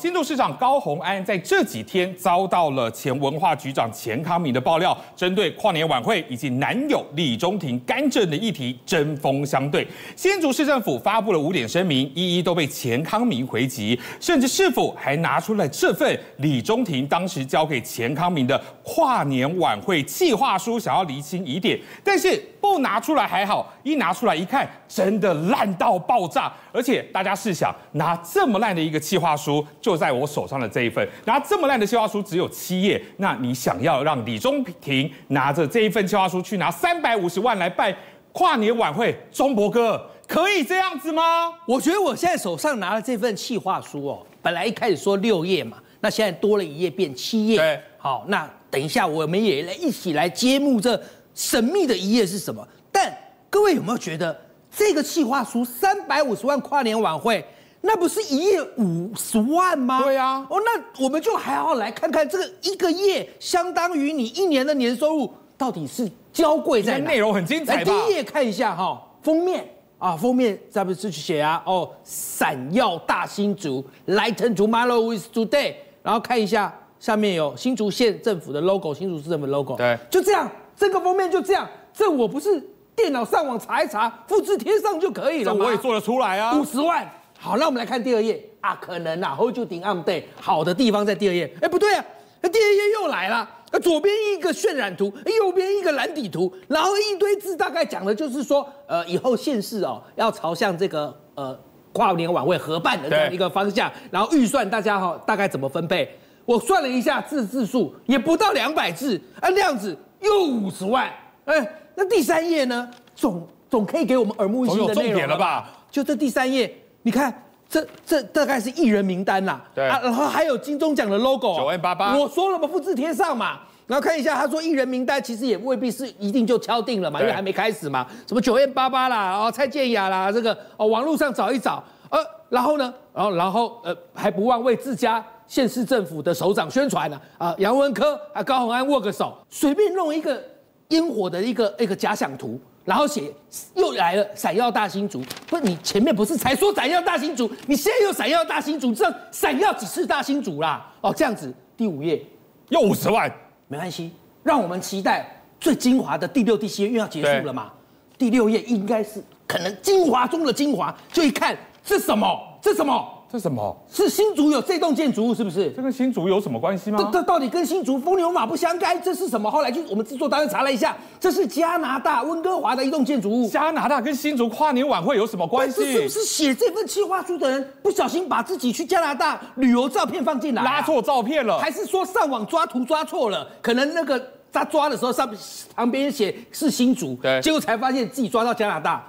新竹市长高虹安在这几天遭到了前文化局长钱康明的爆料，针对跨年晚会以及男友李中庭干政的议题针锋相对。新竹市政府发布了五点声明，一一都被钱康明回击，甚至市府还拿出了这份李中庭当时交给钱康明的跨年晚会计划书，想要厘清疑点，但是不拿出来还好，一拿出来一看，真的烂到爆炸。而且大家试想，拿这么烂的一个计划书。就在我手上的这一份，拿这么烂的计划书只有七页，那你想要让李中庭拿着这一份计划书去拿三百五十万来办跨年晚会，中博哥可以这样子吗？我觉得我现在手上拿的这份计划书哦，本来一开始说六页嘛，那现在多了一页变七页。对，好，那等一下我们也来一起来揭幕这神秘的一页是什么？但各位有没有觉得这个计划书三百五十万跨年晚会？那不是一夜五十万吗？对啊，哦，那我们就还要来看看这个一个月相当于你一年的年收入到底是娇贵在哪？内容很精彩？来第一页看一下哈，封面啊，封面上面是写啊，哦，闪耀大新竹，Lighten tomorrow with today，然后看一下下面有新竹县政府的 logo，新竹市政府的 logo，对，就这样，这个封面就这样，这我不是电脑上网查一查，复制贴上就可以了吗？这我也做得出来啊，五十万。好，那我们来看第二页啊，可能啊，hold you in on day，好的地方在第二页。哎，不对啊，那第二页又来了，左边一个渲染图，右边一个蓝底图，然后一堆字，大概讲的就是说，呃，以后县市哦要朝向这个呃跨年晚会合办的这样一个方向，然后预算大家哈大概怎么分配？我算了一下字字数，也不到两百字，啊，量子又五十万，哎，那第三页呢，总总可以给我们耳目一新的内容了吧？就这第三页。你看，这这大概是艺人名单啦，对。啊，然后还有金钟奖的 logo，九 N 八八，我说了嘛，复制贴上嘛，然后看一下，他说艺人名单其实也未必是一定就敲定了嘛，因为还没开始嘛，什么九 N 八八啦，哦，蔡健雅啦，这个哦，网络上找一找，呃，然后呢，然后然后呃，还不忘为自家县市政府的首长宣传呢，啊，杨文科啊，高虹安握个手，随便弄一个烟火的一个一个假想图。然后写又来了，闪耀大新竹。不是你前面不是才说闪耀大新竹？你现在又闪耀大新竹，这闪耀几次大新竹啦？哦，这样子，第五页又五十万，没关系，让我们期待最精华的第六、第七页，因为要结束了嘛。第六页应该是可能精华中的精华，就一看这什么？这什么？这什么？是新竹有这栋建筑物，是不是？这跟新竹有什么关系吗？这这到底跟新竹风牛马不相干？这是什么？后来就我们制作单位查了一下，这是加拿大温哥华的一栋建筑物。加拿大跟新竹跨年晚会有什么关系？这是不是写这份计划书的人不小心把自己去加拿大旅游照片放进来，拉错照片了？还是说上网抓图抓错了？可能那个他抓的时候上旁边写是新竹，对，结果才发现自己抓到加拿大，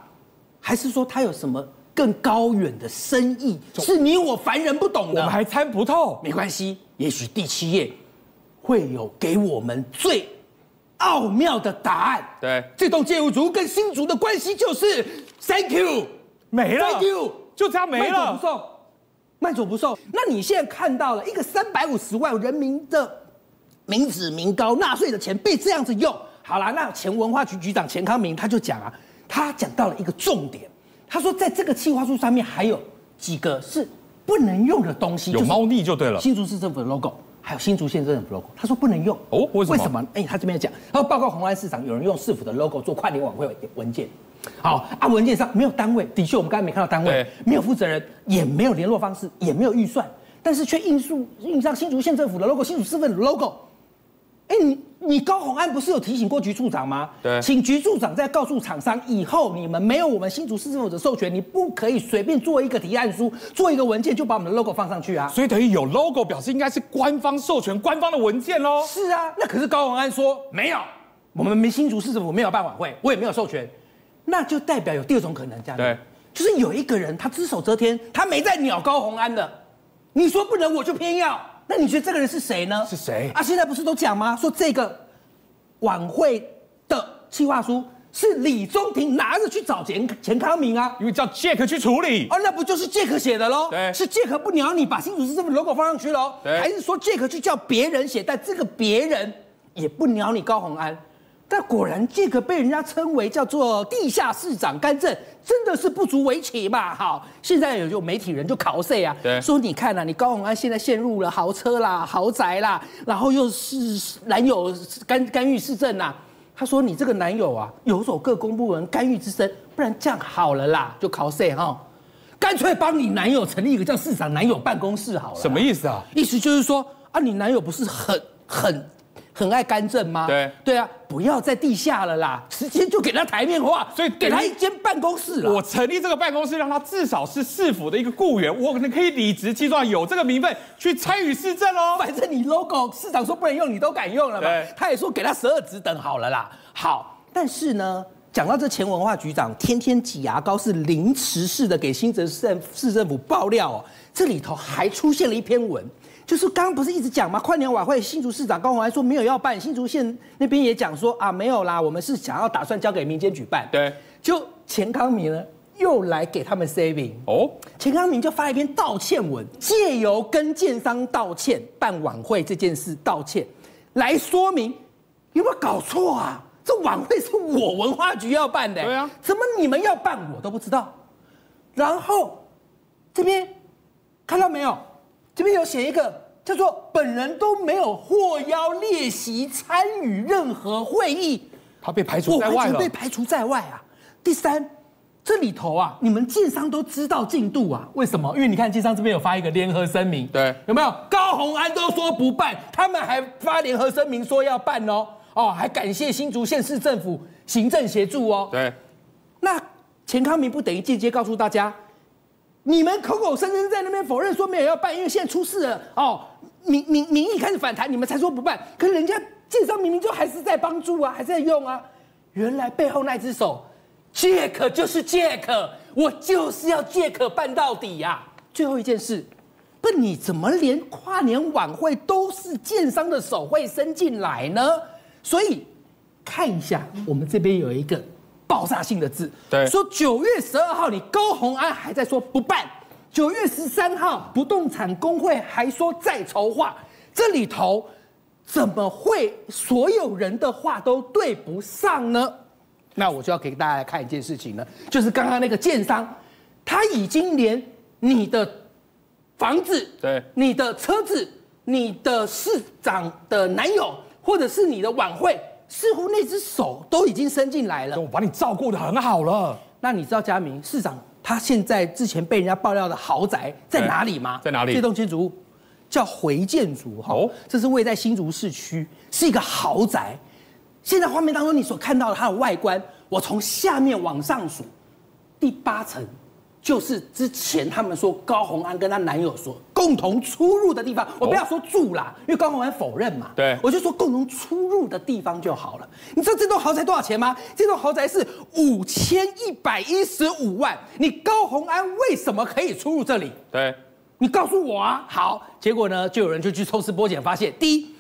还是说他有什么？更高远的深意是你我凡人不懂的，我们还参不透。没关系，也许第七页会有给我们最奥妙的答案。对，这栋建筑族跟新竹的关系就是 Thank you，没了，Thank you，就这样没了，慢走不送，慢走不送。那你现在看到了一个三百五十万人民的民脂民膏纳税的钱被这样子用，好了，那前文化局局长钱康明他就讲啊，他讲到了一个重点。他说，在这个计划书上面还有几个是不能用的东西，有猫腻就对了。新竹市政府的 logo，还有新竹县政府的 logo，他说不能用哦，为什么？为什么？哎，他这边讲，他说报告红安市长，有人用市府的 logo 做跨年晚会文件，好啊，文件上没有单位，的确我们刚才没看到单位，没有负责人，也没有联络方式，也没有预算，但是却印数印上新竹县政府的 logo，新竹市政府的 logo。哎，你你高虹安不是有提醒过局处长吗？对，请局处长再告诉厂商，以后你们没有我们新竹市政府的授权，你不可以随便做一个提案书，做一个文件就把我们的 logo 放上去啊。所以等于有 logo 表示应该是官方授权、官方的文件喽。是啊，那可是高虹安说没有，我们没新竹市政府没有办晚会，我也没有授权，那就代表有第二种可能，这样对，就是有一个人他只手遮天，他没在鸟高虹安的，你说不能，我就偏要。那你觉得这个人是谁呢？是谁啊？现在不是都讲吗？说这个晚会的计划书是李宗廷拿着去找钱钱康明啊，因为叫杰克去处理。哦，那不就是杰克写的喽？对，是杰克不鸟你，把新竹市政府 logo 放上去喽？对，还是说杰克去叫别人写，但这个别人也不鸟你高宏安？但果然这个被人家称为叫做地下市长干政，真的是不足为奇嘛？好，现在有有媒体人就考碎啊，对说你看啊，你高永安现在陷入了豪车啦、豪宅啦，然后又是男友干干预市政呐。他说你这个男友啊，有所各公部门干预之声，不然这样好了啦，就考碎哈，干脆帮你男友成立一个叫市长男友办公室好了。什么意思啊？意思就是说啊，你男友不是很很。很爱干政吗？对对啊，不要在地下了啦，直接就给他台面化，所以给他一间办公室了。我成立这个办公室，让他至少是市府的一个雇员，我可能可以理直气壮，有这个名分去参与市政哦。反正你 logo 市长说不能用，你都敢用了嘛。他也说给他十二职等好了啦。好，但是呢，讲到这前文化局长天天挤牙膏，是凌迟式的给新泽市市政府爆料哦，这里头还出现了一篇文。就是刚刚不是一直讲吗？跨年晚会，新竹市长高虹安说没有要办，新竹县那边也讲说啊没有啦，我们是想要打算交给民间举办。对，就钱康明呢又来给他们 saving 哦，钱康明就发一篇道歉文，借由跟建商道歉办晚会这件事道歉，来说明有没有搞错啊？这晚会是我文化局要办的，对啊，怎么你们要办我都不知道？然后这边看到没有？这边有写一个叫做“本人都没有获邀列席参与任何会议”，他被排除在外了。被排除在外啊！第三，这里头啊，你们建商都知道进度啊？为什么？因为你看建商这边有发一个联合声明，对，有没有？高虹安都说不办，他们还发联合声明说要办哦，哦，还感谢新竹县市政府行政协助哦。对，那钱康明不等于间接告诉大家？你们口口声声在那边否认说没有要办，因为现在出事了哦，民民民意开始反弹，你们才说不办。可是人家建商明明就还是在帮助啊，还在用啊。原来背后那只手，Jack 就是 Jack，我就是要 Jack 办到底呀、啊。最后一件事，不，你怎么连跨年晚会都是建商的手会伸进来呢？所以看一下，我们这边有一个。爆炸性的字，对，说九月十二号你高虹安还在说不办，九月十三号不动产工会还说在筹划，这里头怎么会所有人的话都对不上呢？那我就要给大家来看一件事情呢，就是刚刚那个建商，他已经连你的房子、对，你的车子、你的市长的男友，或者是你的晚会。似乎那只手都已经伸进来了，我把你照顾的很好了。那你知道佳明市长他现在之前被人家爆料的豪宅在哪里吗？在哪里？这栋建筑物叫回建筑哈，哦、这是位在新竹市区，是一个豪宅。现在画面当中你所看到的它的外观，我从下面往上数，第八层。就是之前他们说高虹安跟她男友说共同出入的地方，我不要说住啦，因为高虹安否认嘛。对，我就说共同出入的地方就好了。你知道这栋豪宅多少钱吗？这栋豪宅是五千一百一十五万。你高虹安为什么可以出入这里？对，你告诉我啊。好，结果呢，就有人就去抽丝剥茧，发现第一，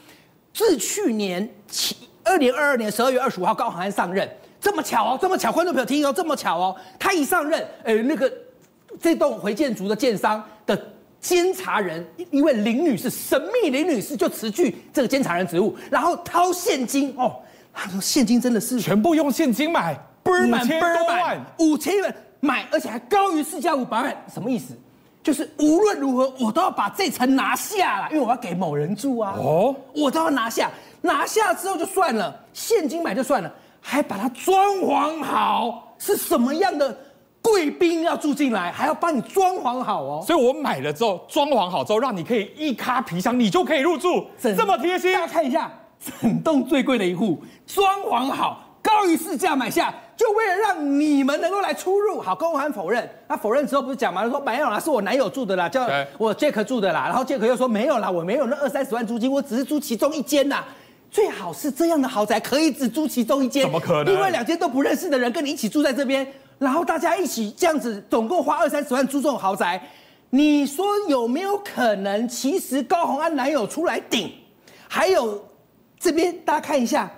自去年七二零二二年十二月二十五号高虹安上任，这么巧哦，这么巧，观众朋友听哦，这么巧哦，他一上任，哎，那个。这栋回建筑的建商的监察人，一位林女士，神秘林女士就辞去这个监察人职务，然后掏现金哦，他说现金真的是全部用现金买，五千多万，五千万买，而且还高于市价五百万，什么意思？就是无论如何我都要把这层拿下了，因为我要给某人住啊。哦，我都要拿下，拿下之后就算了，现金买就算了，还把它装潢好，是什么样的？贵宾要住进来，还要帮你装潢好哦。所以我买了之后，装潢好之后，让你可以一卡皮箱，你就可以入住，整这么贴心。大家看一下，整栋最贵的一户，装潢好，高于市价买下，就为了让你们能够来出入。好，高虹安否认，那否认之后不是讲吗？他说没有啦，是我男友住的啦，叫我杰克住的啦。然后杰克又说没有啦，我没有那二三十万租金，我只是租其中一间呐。最好是这样的豪宅可以只租其中一间，怎么可能？因为两间都不认识的人跟你一起住在这边。然后大家一起这样子，总共花二三十万租这种豪宅，你说有没有可能？其实高虹安男友出来顶，还有这边大家看一下，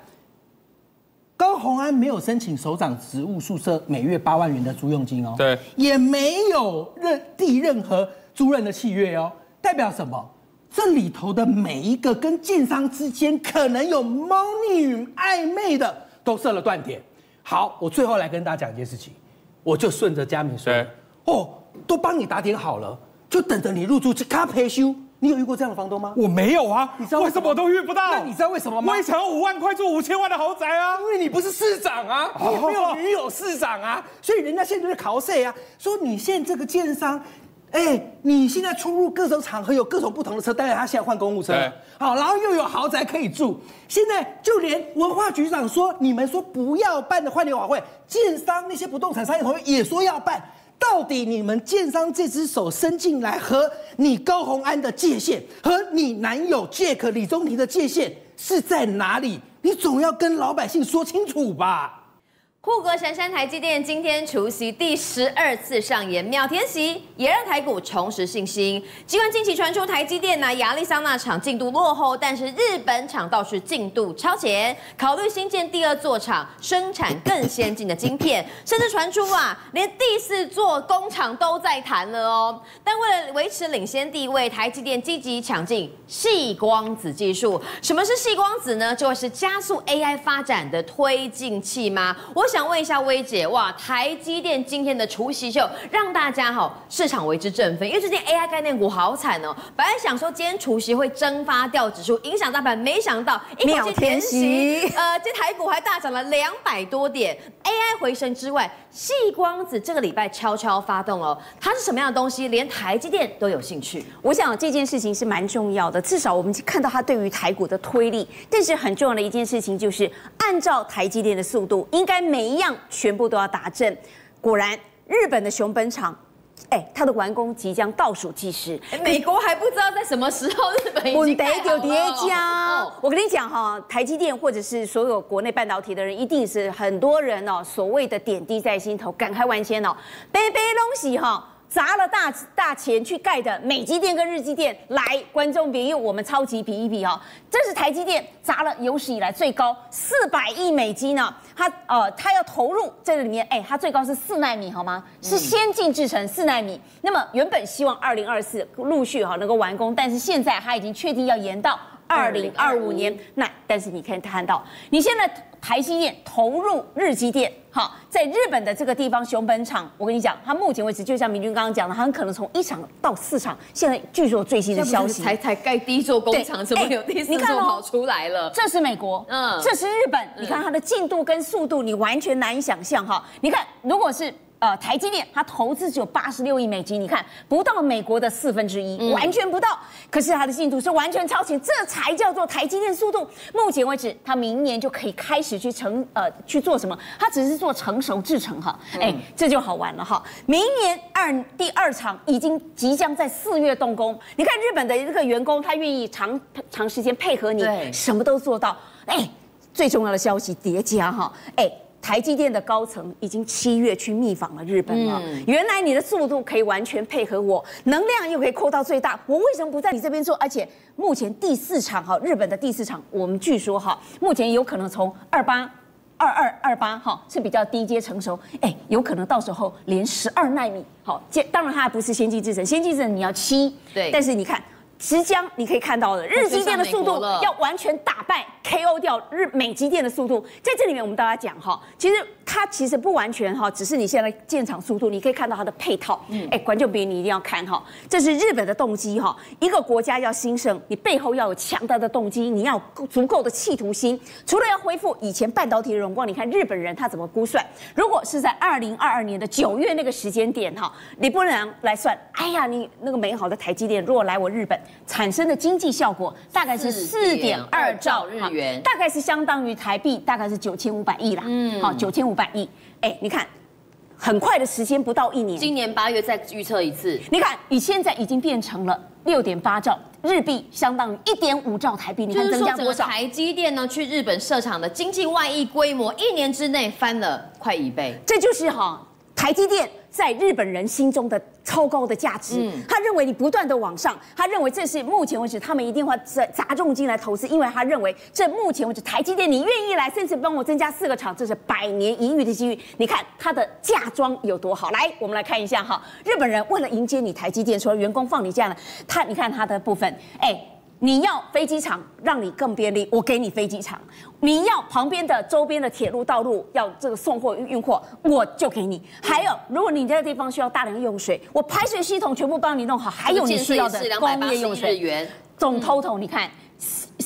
高虹安没有申请首长职务宿舍每月八万元的租用金哦，对，也没有任递任何租赁的契约哦，代表什么？这里头的每一个跟建商之间可能有猫腻与暧昧的。都设了断点。好，我最后来跟大家讲一件事情，我就顺着佳敏说，哦，都帮你打点好了，就等着你入住去卡培修。你有遇过这样的房东吗？我没有啊，你知道为什么我都遇不到？那你知道为什么吗？我也想要五万块住五千万的豪宅啊，因为你不是市长啊，你没有女友市长啊，所以人家现在就是考谁啊？说你现在这个建商，哎，你现在出入各种场合有各种不同的车，当然他现在换公务车，好，然后又有豪宅可以住，现在就连文化局长说你们说不要办的换年晚会，建商那些不动产商业同业也说要办。到底你们建商这只手伸进来和你高虹安的界限，和你男友 Jack 李中庭的界限是在哪里？你总要跟老百姓说清楚吧。护国神山台积电今天除息第十二次上演秒填席，也让台股重拾信心。尽管近期传出台积电呢亚利桑那厂进度落后，但是日本厂倒是进度超前，考虑新建第二座厂，生产更先进的晶片，甚至传出啊连第四座工厂都在谈了哦。但为了维持领先地位，台积电积极抢进细光子技术。什么是细光子呢？就会是加速 AI 发展的推进器吗？我。想问一下薇姐，哇，台积电今天的除夕秀让大家哈市场为之振奋，因为最近 AI 概念股好惨哦。本来想说今天除夕会蒸发掉指数，影响大盘，没想到一口气填息，呃，这台股还大涨了两百多点。AI 回升之外，细光子这个礼拜悄悄发动哦，它是什么样的东西？连台积电都有兴趣。我想这件事情是蛮重要的，至少我们看到它对于台股的推力。但是很重要的一件事情就是，按照台积电的速度，应该每一样全部都要达阵。果然，日本的熊本厂。哎，它的完工即将倒数计时，美国还不知道在什么时候，日本已经盖好了。叠加，我跟你讲哈，台积电或者是所有国内半导体的人，一定是很多人哦，所谓的点滴在心头，感慨万千哦，杯杯东西哈。砸了大大钱去盖的美积电跟日积电，来，观众别用我们超级比一比哦，这是台积电砸了有史以来最高四百亿美金呢，它呃它要投入这个里面，哎，它最高是四纳米好吗？是先进制程四纳米，那么原本希望二零二四陆续哈能够完工，但是现在它已经确定要延到二零二五年，那但是你可以看到你现在。台积电投入日积电，好，在日本的这个地方熊本厂，我跟你讲，它目前为止就像明君刚刚讲的，它很可能从一厂到四厂。现在据说最新的消息，才才盖第一座工厂，怎么有第四座跑出来了？这是美国，嗯，这是日本，你看它的进度跟速度，你完全难以想象哈。你看，如果是。呃，台积电它投资只有八十六亿美金，你看不到美国的四分之一，嗯、完全不到。可是它的进度是完全超前，这才叫做台积电速度。目前为止，它明年就可以开始去成呃去做什么？它只是做成熟制程哈，哎、嗯，这就好玩了哈。明年二第二厂已经即将在四月动工。你看日本的这个员工，他愿意长长时间配合你，什么都做到。哎，最重要的消息叠加哈，哎。台积电的高层已经七月去密访了日本了。嗯、原来你的速度可以完全配合我，能量又可以扩到最大，我为什么不在你这边做？而且目前第四厂哈，日本的第四厂，我们据说哈，目前有可能从二八二二二八哈是比较低阶成熟，哎，有可能到时候连十二纳米好，当然它还不是先进制程，先进制程你要七，对，但是你看。即将你可以看到的，日积电的速度要完全打败 KO 掉日美积电的速度，在这里面我们大家讲哈，其实它其实不完全哈，只是你现在建厂速度，你可以看到它的配套，哎，观众朋友你一定要看哈，这是日本的动机哈，一个国家要兴盛，你背后要有强大的动机，你要有足够的企图心，除了要恢复以前半导体的荣光，你看日本人他怎么估算？如果是在二零二二年的九月那个时间点哈，你不能来算，哎呀，你那个美好的台积电如果来我日本。产生的经济效果大概是四点二兆日元，大概是相当于台币大概是九千五百亿啦。嗯，好，九千五百亿。哎，你看，很快的时间不到一年，今年八月再预测一次。你看，你现在已经变成了六点八兆日币，相当于一点五兆台币。你看增加多少？台积电呢？去日本设厂的经济外溢规模，一年之内翻了快一倍。这就是哈，台积电。在日本人心中的超高的价值，他认为你不断的往上，他认为这是目前为止他们一定会砸砸重金来投资，因为他认为这目前为止台积电你愿意来，甚至帮我增加四个厂，这是百年一遇的机遇。你看他的嫁妆有多好，来我们来看一下哈，日本人为了迎接你台积电，除了员工放你假呢，他你看他的部分，哎。你要飞机场让你更便利，我给你飞机场；你要旁边的周边的铁路道路要这个送货运货，我就给你。还有，如果你这个地方需要大量用水，我排水系统全部帮你弄好，还有你需要的工业用水，总 total 你看。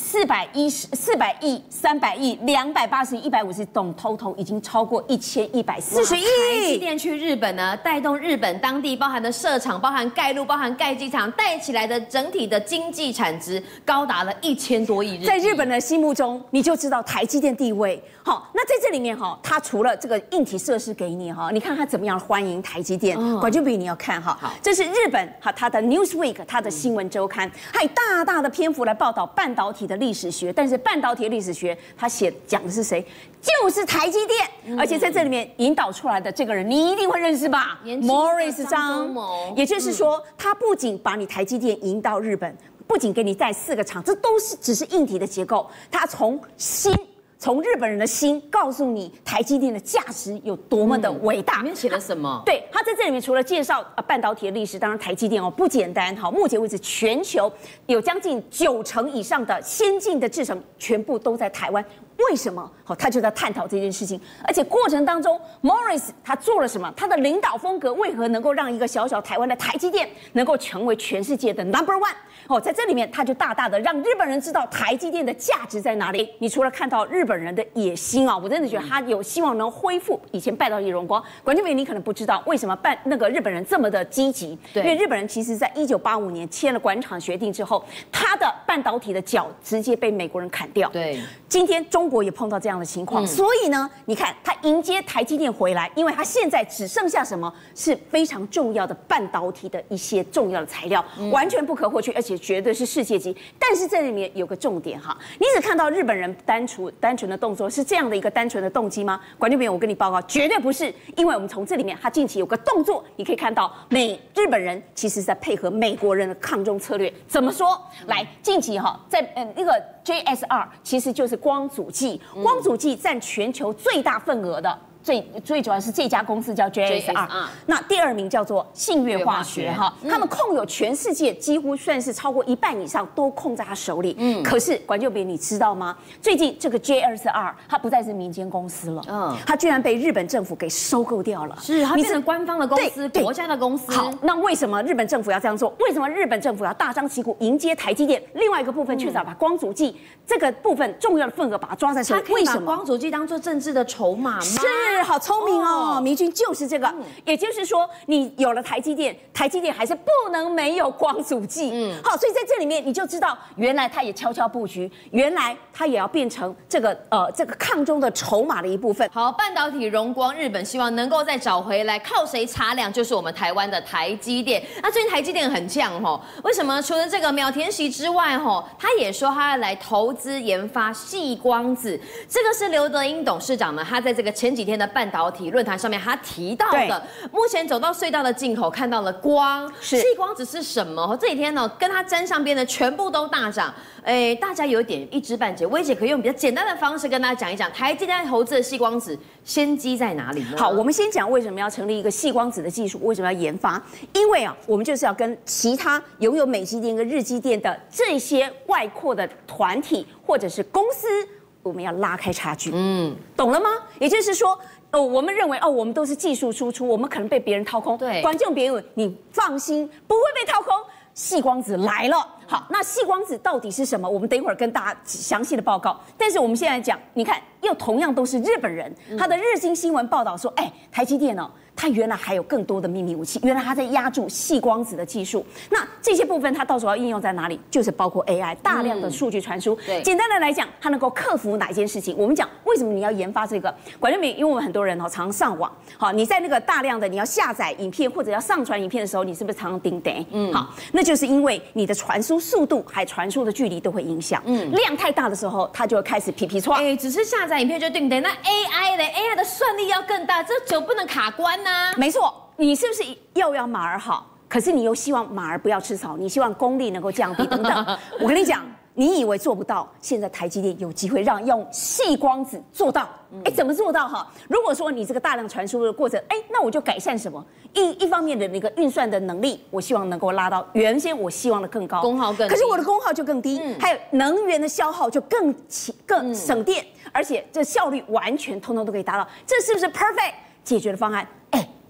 四百一十四百亿、三百亿、两百八十亿、一百五十，总 total 已经超过一千一百四十亿。台积电去日本呢，带动日本当地包含的设厂、包含盖路、包含盖机场，带起来的整体的经济产值高达了一千多亿日。在日本的心目中，你就知道台积电地位。好，那在这里面哈，它除了这个硬体设施给你哈，你看它怎么样欢迎台积电。管俊比你要看哈，好，这是日本哈，它的 Newsweek 它的新闻周刊，还有大大的篇幅来报道半导体的历史学，但是半导体历史学，他写讲的是谁？就是台积电，嗯、而且在这里面引导出来的这个人，你一定会认识吧？Morris 张，也就是说，他不仅把你台积电引到日本，不仅给你带四个厂，这都是只是硬体的结构，他从新。从日本人的心告诉你台积电的价值有多么的伟大。里面写了什么？对，他在这里面除了介绍啊半导体的历史，当然台积电哦不简单哈。目前为止，全球有将近九成以上的先进的制程全部都在台湾。为什么？好，他就在探讨这件事情。而且过程当中，Morris 他做了什么？他的领导风格为何能够让一个小小台湾的台积电能够成为全世界的 Number One？哦，在这里面他就大大的让日本人知道台积电的价值在哪里。你除了看到日本人的野心啊，我真的觉得他有希望能恢复以前半导体荣光。管建伟，你可能不知道为什么半那个日本人这么的积极？对，因为日本人其实在一九八五年签了广场协定之后，他的半导体的脚直接被美国人砍掉。对，今天中国也碰到这样的情况，嗯、所以呢，你看他迎接台积电回来，因为他现在只剩下什么是非常重要的半导体的一些重要的材料，嗯、完全不可或缺，而且。绝对是世界级，但是这里面有个重点哈，你只看到日本人单纯单纯的动作是这样的一个单纯的动机吗？观众朋友，我跟你报告，绝对不是，因为我们从这里面，他近期有个动作，你可以看到美日本人其实是在配合美国人的抗中策略。怎么说？来，近期哈，在嗯那个 JSR 其实就是光阻剂，光阻剂占全球最大份额的。最最主要是这家公司叫 JSR，那第二名叫做信越化学哈，他们控有全世界几乎算是超过一半以上都控在他手里。嗯，可是管就别你知道吗？最近这个 JSR 它不再是民间公司了，嗯，它居然被日本政府给收购掉了，是它变成官方的公司，国家的公司。好，那为什么日本政府要这样做？为什么日本政府要大张旗鼓迎接台积电？另外一个部分，确实要把光阻剂这个部分重要的份额把它抓在手里。为什么光阻剂当做政治的筹码吗？是。好聪明哦，明君就是这个，也就是说，你有了台积电，台积电还是不能没有光阻剂。嗯，好，所以在这里面你就知道，原来他也悄悄布局，原来他也要变成这个呃这个抗中的筹码的一部分。好，半导体荣光，日本希望能够再找回来，靠谁擦亮？就是我们台湾的台积电。那最近台积电很呛哦，为什么？除了这个秒田喜之外，吼，他也说他要来投资研发细光子。这个是刘德英董事长呢，他在这个前几天的。半导体论坛上面，他提到的，目前走到隧道的尽头，看到了光，是矽光子是什么？这几天呢，跟它沾上边的全部都大涨，哎，大家有点一知半解。薇姐可以用比较简单的方式跟大家讲一讲，台积电投资的细光子先机在哪里呢？好，我们先讲为什么要成立一个细光子的技术，为什么要研发？因为啊，我们就是要跟其他拥有美积电跟日积电的这些外扩的团体或者是公司，我们要拉开差距。嗯，懂了吗？也就是说。哦，我们认为哦，我们都是技术输出，我们可能被别人掏空。对，观众别问，你放心，不会被掏空。细光子来了，好，那细光子到底是什么？我们等一会儿跟大家详细的报告。但是我们现在讲，你看，又同样都是日本人，他的日经新闻报道说，哎，台积电哦。它原来还有更多的秘密武器，原来它在压住细光子的技术。那这些部分它到时候要应用在哪里？就是包括 AI 大量的数据传输。对，简单的来讲，它能够克服哪一件事情？我们讲为什么你要研发这个？管正明，因为我们很多人哦常上网，好，你在那个大量的你要下载影片或者要上传影片的时候，你是不是常常叮叮？嗯，好，那就是因为你的传输速度还传输的距离都会影响。嗯，量太大的时候，它就会开始皮皮错。哎，只是下载影片就定的，那 AI 的 AI 的算力要更大，这就不能卡关呐。没错，你是不是又要马儿好？可是你又希望马儿不要吃草，你希望功力能够降低等等。我跟你讲，你以为做不到，现在台积电有机会让用细光子做到。哎，怎么做到哈？如果说你这个大量传输的过程，哎，那我就改善什么？一一方面的那个运算的能力，我希望能够拉到原先我希望的更高，功耗更，可是我的功耗就更低，嗯、还有能源的消耗就更起更省电，嗯、而且这效率完全通通都可以达到，这是不是 perfect 解决的方案？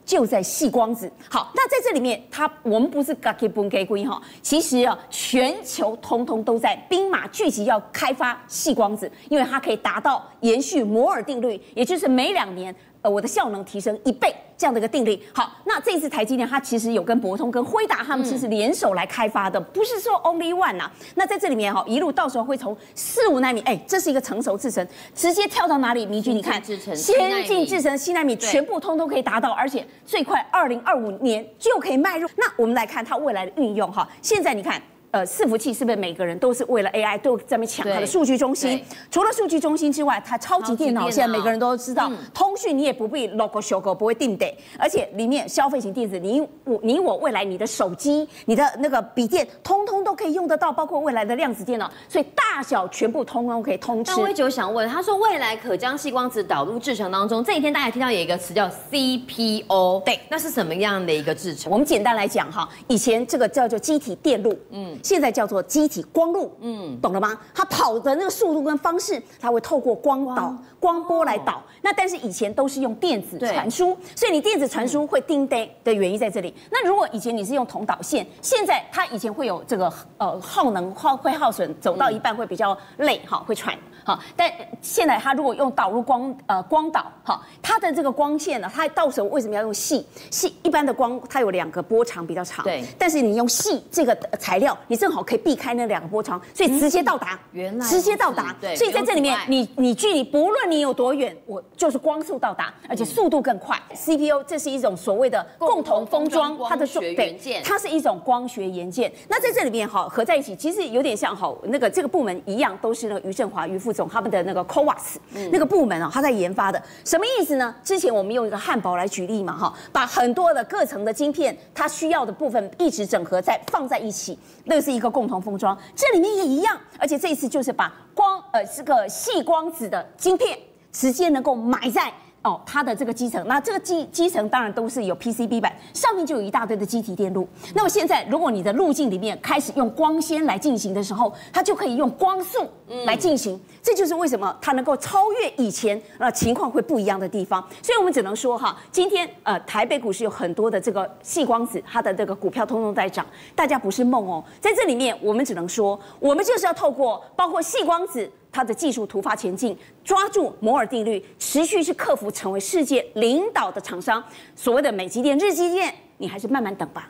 就在细光子。好，那在这里面，它我们不是 gakibunkei 哈，其实啊，全球通通都在兵马聚集要开发细光子，因为它可以达到延续摩尔定律，也就是每两年。我的效能提升一倍，这样的一个定力。好，那这次台积电它其实有跟博通、跟辉达他们其实联手来开发的，不是说 only one 呐。那在这里面哈，一路到时候会从四五纳米，哎，这是一个成熟制程，直接跳到哪里？明君，你看，先进制程七纳米全部通通可以达到，而且最快二零二五年就可以迈入。那我们来看它未来的运用哈，现在你看。呃，伺服器是不是每个人都是为了 AI 都在抢它的数据中心？除了数据中心之外，它超级电脑现在每个人都知道，通讯你也不必 logo 修狗，不会定的，而且里面消费型电子，你我你我未来你的手机、你的那个笔电，通通都可以用得到，包括未来的量子电脑，所以大小全部通通可以通吃。那我就想问，他说未来可将细光子导入制程当中，这几天大家听到有一个词叫 CPO，对，那是什么样的一个制程？我们简单来讲哈，以前这个叫做机体电路，嗯。现在叫做机体光路，嗯，懂了吗？它跑的那个速度跟方式，它会透过光导、光波来导。那但是以前都是用电子传输，所以你电子传输会叮叮的原因在这里。那如果以前你是用铜导线，现在它以前会有这个呃耗能耗会耗损，走到一半会比较累哈，会喘。好，但现在它如果用导入光呃光导，好，它的这个光线呢，它到时候为什么要用细细？一般的光它有两个波长比较长，对。但是你用细这个材料，你正好可以避开那两个波长，所以直接到达，原来直接到达。对。所以在这里面，你你距离不论你有多远，我就是光速到达，而且速度更快。CPU 这是一种所谓的共同封装，它的元件，它是一种光学元件。那在这里面哈合在一起，其实有点像哈那个这个部门一样，都是那个余振华余副。总他们的那个 CoWoS 那个部门啊，他在研发的什么意思呢？之前我们用一个汉堡来举例嘛，哈，把很多的各层的晶片，它需要的部分一直整合在放在一起，那是一个共同封装。这里面也一样，而且这一次就是把光呃这个细光子的晶片直接能够埋在。哦，它的这个基层，那这个基基层当然都是有 PCB 板，上面就有一大堆的基体电路。那么现在，如果你的路径里面开始用光纤来进行的时候，它就可以用光速来进行。嗯、这就是为什么它能够超越以前呃情况会不一样的地方。所以我们只能说哈，今天呃台北股市有很多的这个细光子，它的这个股票通通在涨，大家不是梦哦。在这里面，我们只能说，我们就是要透过包括细光子。它的技术突发前进，抓住摩尔定律，持续去克服，成为世界领导的厂商。所谓的美积电、日积电，你还是慢慢等吧。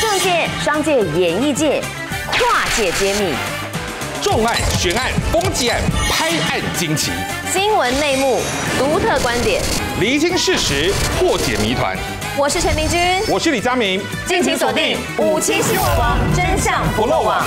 政界、商界、演艺界，跨界揭秘，重案、悬案、攻击案、拍案惊奇，新闻内幕、独特观点，厘清事实，破解谜团。我是陈明君，我是李佳明，敬请锁定五七新闻网，真相不漏网。